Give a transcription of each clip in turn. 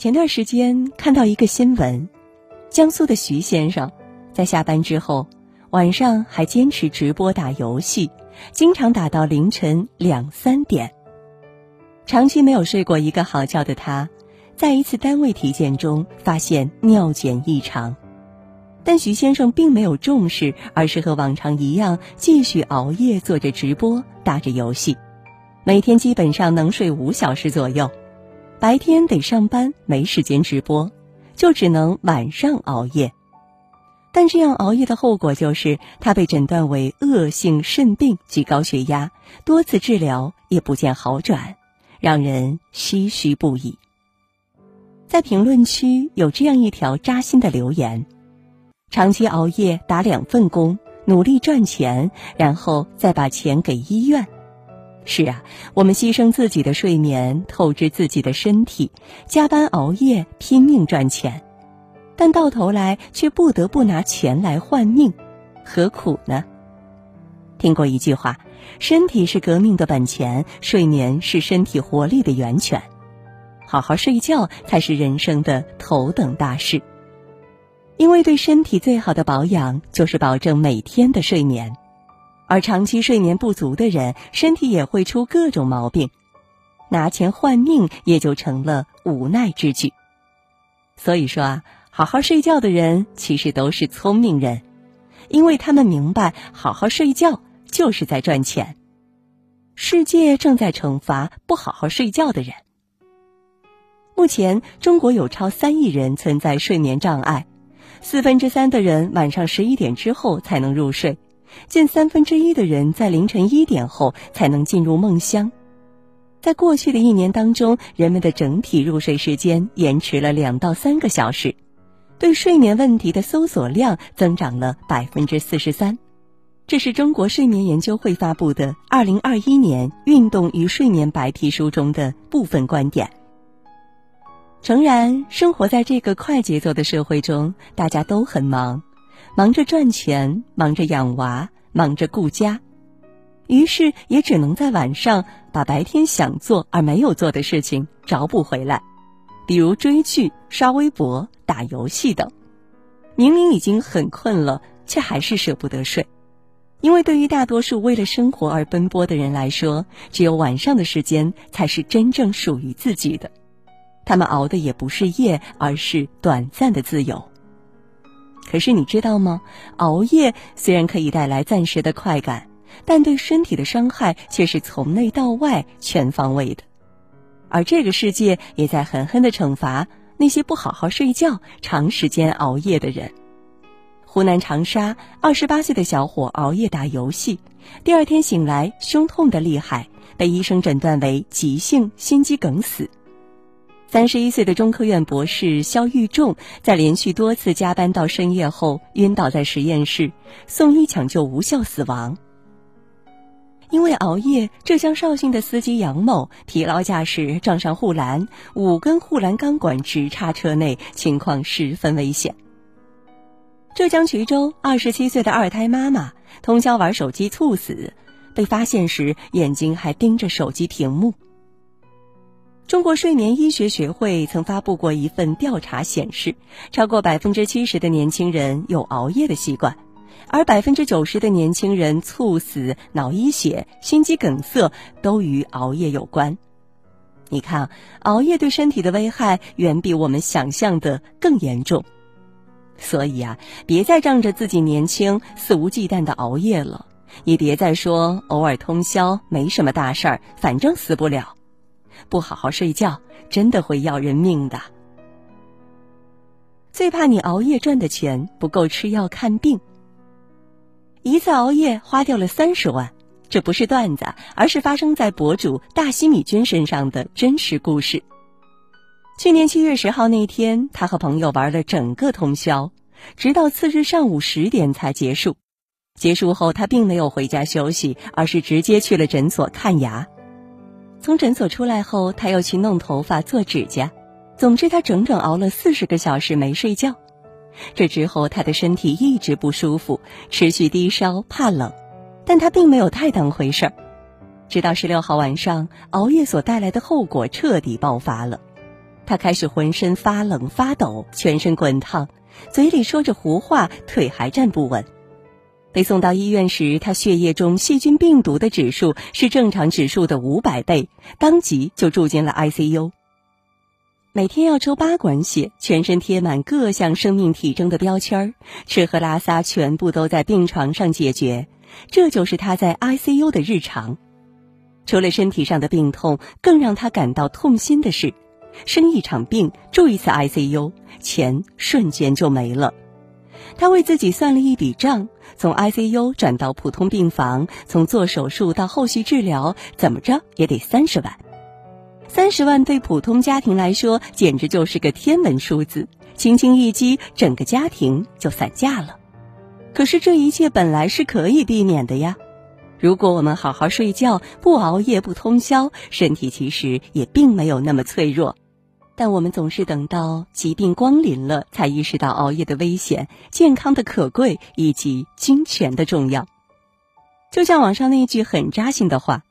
前段时间看到一个新闻，江苏的徐先生在下班之后晚上还坚持直播打游戏，经常打到凌晨两三点。长期没有睡过一个好觉的他，在一次单位体检中发现尿检异常，但徐先生并没有重视，而是和往常一样继续熬夜做着直播，打着游戏，每天基本上能睡五小时左右。白天得上班，没时间直播，就只能晚上熬夜。但这样熬夜的后果就是他被诊断为恶性肾病及高血压，多次治疗也不见好转，让人唏嘘不已。在评论区有这样一条扎心的留言：长期熬夜打两份工，努力赚钱，然后再把钱给医院。是啊，我们牺牲自己的睡眠，透支自己的身体，加班熬夜，拼命赚钱，但到头来却不得不拿钱来换命，何苦呢？听过一句话：身体是革命的本钱，睡眠是身体活力的源泉，好好睡觉才是人生的头等大事。因为对身体最好的保养，就是保证每天的睡眠。而长期睡眠不足的人，身体也会出各种毛病，拿钱换命也就成了无奈之举。所以说啊，好好睡觉的人其实都是聪明人，因为他们明白好好睡觉就是在赚钱。世界正在惩罚不好好睡觉的人。目前，中国有超三亿人存在睡眠障碍，四分之三的人晚上十一点之后才能入睡。近三分之一的人在凌晨一点后才能进入梦乡，在过去的一年当中，人们的整体入睡时间延迟了两到三个小时，对睡眠问题的搜索量增长了百分之四十三。这是中国睡眠研究会发布的《二零二一年运动与睡眠白皮书》中的部分观点。诚然，生活在这个快节奏的社会中，大家都很忙。忙着赚钱，忙着养娃，忙着顾家，于是也只能在晚上把白天想做而没有做的事情找补回来，比如追剧、刷微博、打游戏等。明明已经很困了，却还是舍不得睡，因为对于大多数为了生活而奔波的人来说，只有晚上的时间才是真正属于自己的。他们熬的也不是夜，而是短暂的自由。可是你知道吗？熬夜虽然可以带来暂时的快感，但对身体的伤害却是从内到外全方位的。而这个世界也在狠狠的惩罚那些不好好睡觉、长时间熬夜的人。湖南长沙二十八岁的小伙熬夜打游戏，第二天醒来胸痛的厉害，被医生诊断为急性心肌梗死。三十一岁的中科院博士肖玉仲，在连续多次加班到深夜后晕倒在实验室，送医抢救无效死亡。因为熬夜，浙江绍兴的司机杨某疲劳驾驶撞上护栏，五根护栏钢管直插车内，情况十分危险。浙江衢州二十七岁的二胎妈妈通宵玩手机猝死，被发现时眼睛还盯着手机屏幕。中国睡眠医学学会曾发布过一份调查显示，超过百分之七十的年轻人有熬夜的习惯，而百分之九十的年轻人猝死、脑溢血、心肌梗塞都与熬夜有关。你看，熬夜对身体的危害远比我们想象的更严重。所以啊，别再仗着自己年轻肆无忌惮的熬夜了，也别再说偶尔通宵没什么大事儿，反正死不了。不好好睡觉，真的会要人命的。最怕你熬夜赚的钱不够吃药看病。一次熬夜花掉了三十万，这不是段子，而是发生在博主大西米君身上的真实故事。去年七月十号那天，他和朋友玩了整个通宵，直到次日上午十点才结束。结束后，他并没有回家休息，而是直接去了诊所看牙。从诊所出来后，他又去弄头发、做指甲，总之他整整熬了四十个小时没睡觉。这之后，他的身体一直不舒服，持续低烧、怕冷，但他并没有太当回事儿。直到十六号晚上，熬夜所带来的后果彻底爆发了，他开始浑身发冷发抖，全身滚烫，嘴里说着胡话，腿还站不稳。被送到医院时，他血液中细菌病毒的指数是正常指数的五百倍，当即就住进了 ICU。每天要抽八管血，全身贴满各项生命体征的标签儿，吃喝拉撒全部都在病床上解决，这就是他在 ICU 的日常。除了身体上的病痛，更让他感到痛心的是，生一场病住一次 ICU，钱瞬间就没了。他为自己算了一笔账：从 ICU 转到普通病房，从做手术到后续治疗，怎么着也得三十万。三十万对普通家庭来说，简直就是个天文数字，轻轻一击，整个家庭就散架了。可是这一切本来是可以避免的呀！如果我们好好睡觉，不熬夜，不通宵，身体其实也并没有那么脆弱。但我们总是等到疾病光临了，才意识到熬夜的危险、健康的可贵以及金钱的重要。就像网上那句很扎心的话。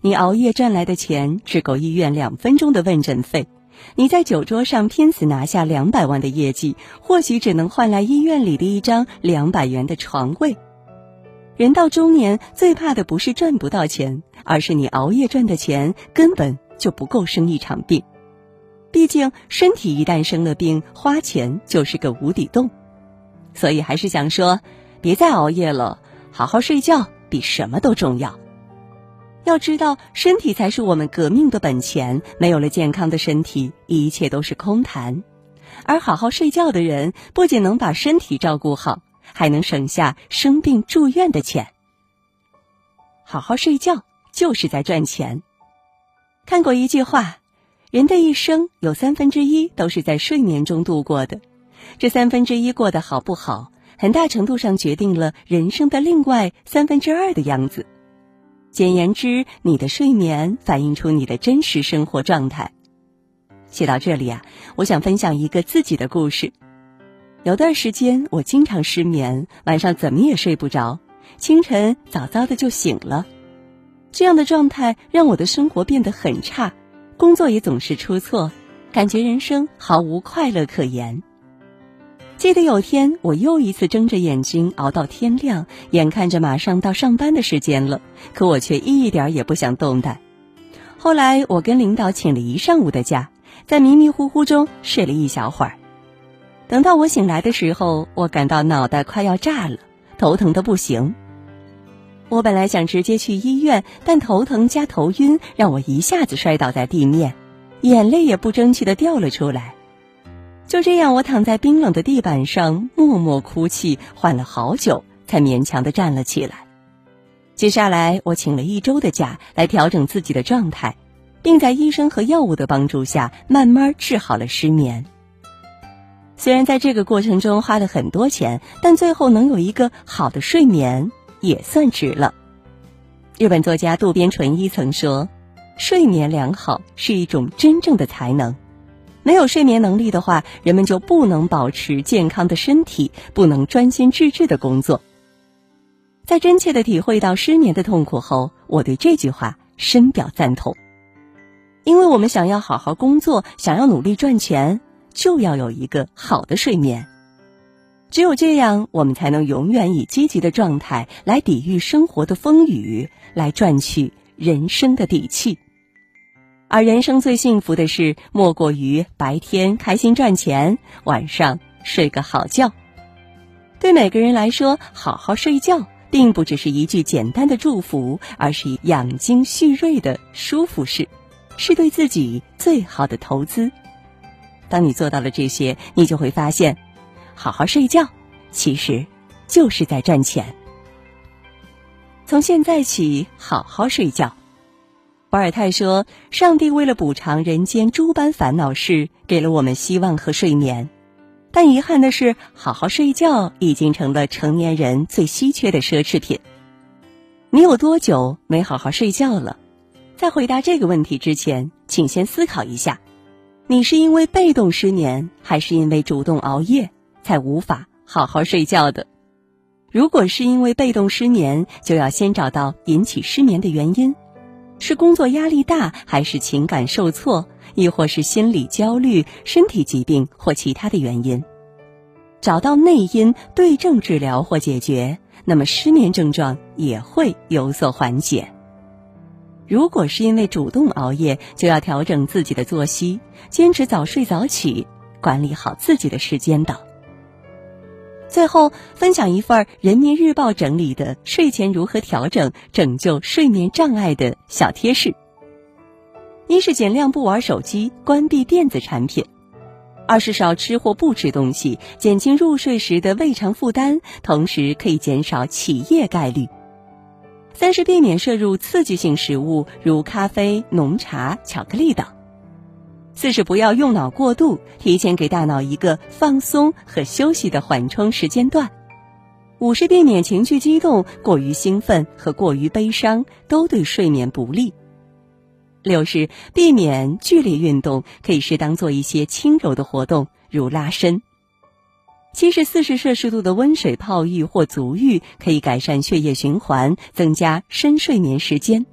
你熬夜赚来的钱只够医院两分钟的问诊费，你在酒桌上拼死拿下两百万的业绩，或许只能换来医院里的一张两百元的床位。人到中年，最怕的不是赚不到钱，而是你熬夜赚的钱根本就不够生一场病。毕竟身体一旦生了病，花钱就是个无底洞。所以还是想说，别再熬夜了，好好睡觉比什么都重要。要知道，身体才是我们革命的本钱。没有了健康的身体，一切都是空谈。而好好睡觉的人，不仅能把身体照顾好，还能省下生病住院的钱。好好睡觉就是在赚钱。看过一句话：人的一生有三分之一都是在睡眠中度过的。这三分之一过得好不好，很大程度上决定了人生的另外三分之二的样子。简言之，你的睡眠反映出你的真实生活状态。写到这里啊，我想分享一个自己的故事。有段时间，我经常失眠，晚上怎么也睡不着，清晨早早的就醒了。这样的状态让我的生活变得很差，工作也总是出错，感觉人生毫无快乐可言。记得有天，我又一次睁着眼睛熬到天亮，眼看着马上到上班的时间了，可我却一点也不想动弹。后来，我跟领导请了一上午的假，在迷迷糊糊中睡了一小会儿。等到我醒来的时候，我感到脑袋快要炸了，头疼的不行。我本来想直接去医院，但头疼加头晕让我一下子摔倒在地面，眼泪也不争气的掉了出来。就这样，我躺在冰冷的地板上默默哭泣，缓了好久，才勉强的站了起来。接下来，我请了一周的假来调整自己的状态，并在医生和药物的帮助下，慢慢治好了失眠。虽然在这个过程中花了很多钱，但最后能有一个好的睡眠，也算值了。日本作家渡边淳一曾说：“睡眠良好是一种真正的才能。”没有睡眠能力的话，人们就不能保持健康的身体，不能专心致志的工作。在真切的体会到失眠的痛苦后，我对这句话深表赞同。因为我们想要好好工作，想要努力赚钱，就要有一个好的睡眠。只有这样，我们才能永远以积极的状态来抵御生活的风雨，来赚取人生的底气。而人生最幸福的事，莫过于白天开心赚钱，晚上睡个好觉。对每个人来说，好好睡觉，并不只是一句简单的祝福，而是养精蓄锐的舒服事，是对自己最好的投资。当你做到了这些，你就会发现，好好睡觉，其实就是在赚钱。从现在起，好好睡觉。博尔泰说：“上帝为了补偿人间诸般烦恼事，给了我们希望和睡眠。但遗憾的是，好好睡觉已经成了成年人最稀缺的奢侈品。你有多久没好好睡觉了？在回答这个问题之前，请先思考一下：你是因为被动失眠，还是因为主动熬夜才无法好好睡觉的？如果是因为被动失眠，就要先找到引起失眠的原因。”是工作压力大，还是情感受挫，亦或是心理焦虑、身体疾病或其他的原因。找到内因，对症治疗或解决，那么失眠症状也会有所缓解。如果是因为主动熬夜，就要调整自己的作息，坚持早睡早起，管理好自己的时间等。最后分享一份《人民日报》整理的睡前如何调整、拯救睡眠障碍的小贴士：一是尽量不玩手机，关闭电子产品。二是少吃或不吃东西，减轻入睡时的胃肠负担，同时可以减少起夜概率。三是避免摄入刺激性食物，如咖啡、浓茶、巧克力等。四是不要用脑过度，提前给大脑一个放松和休息的缓冲时间段。五是避免情绪激动、过于兴奋和过于悲伤，都对睡眠不利。六是避免剧烈运动，可以适当做一些轻柔的活动，如拉伸。七是四十摄氏度的温水泡浴或足浴，可以改善血液循环，增加深睡眠时间。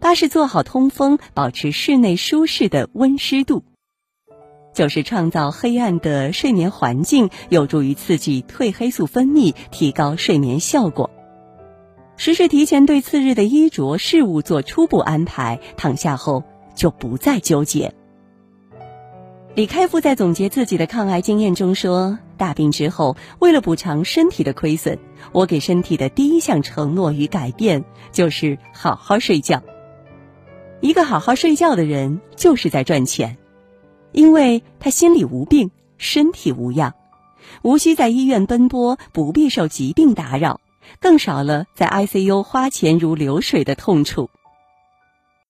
八是做好通风，保持室内舒适的温湿度。九是创造黑暗的睡眠环境，有助于刺激褪黑素分泌，提高睡眠效果。十是提前对次日的衣着事物做初步安排，躺下后就不再纠结。李开复在总结自己的抗癌经验中说：“大病之后，为了补偿身体的亏损，我给身体的第一项承诺与改变就是好好睡觉。一个好好睡觉的人，就是在赚钱，因为他心里无病，身体无恙，无需在医院奔波，不必受疾病打扰。”更少了在 ICU 花钱如流水的痛楚。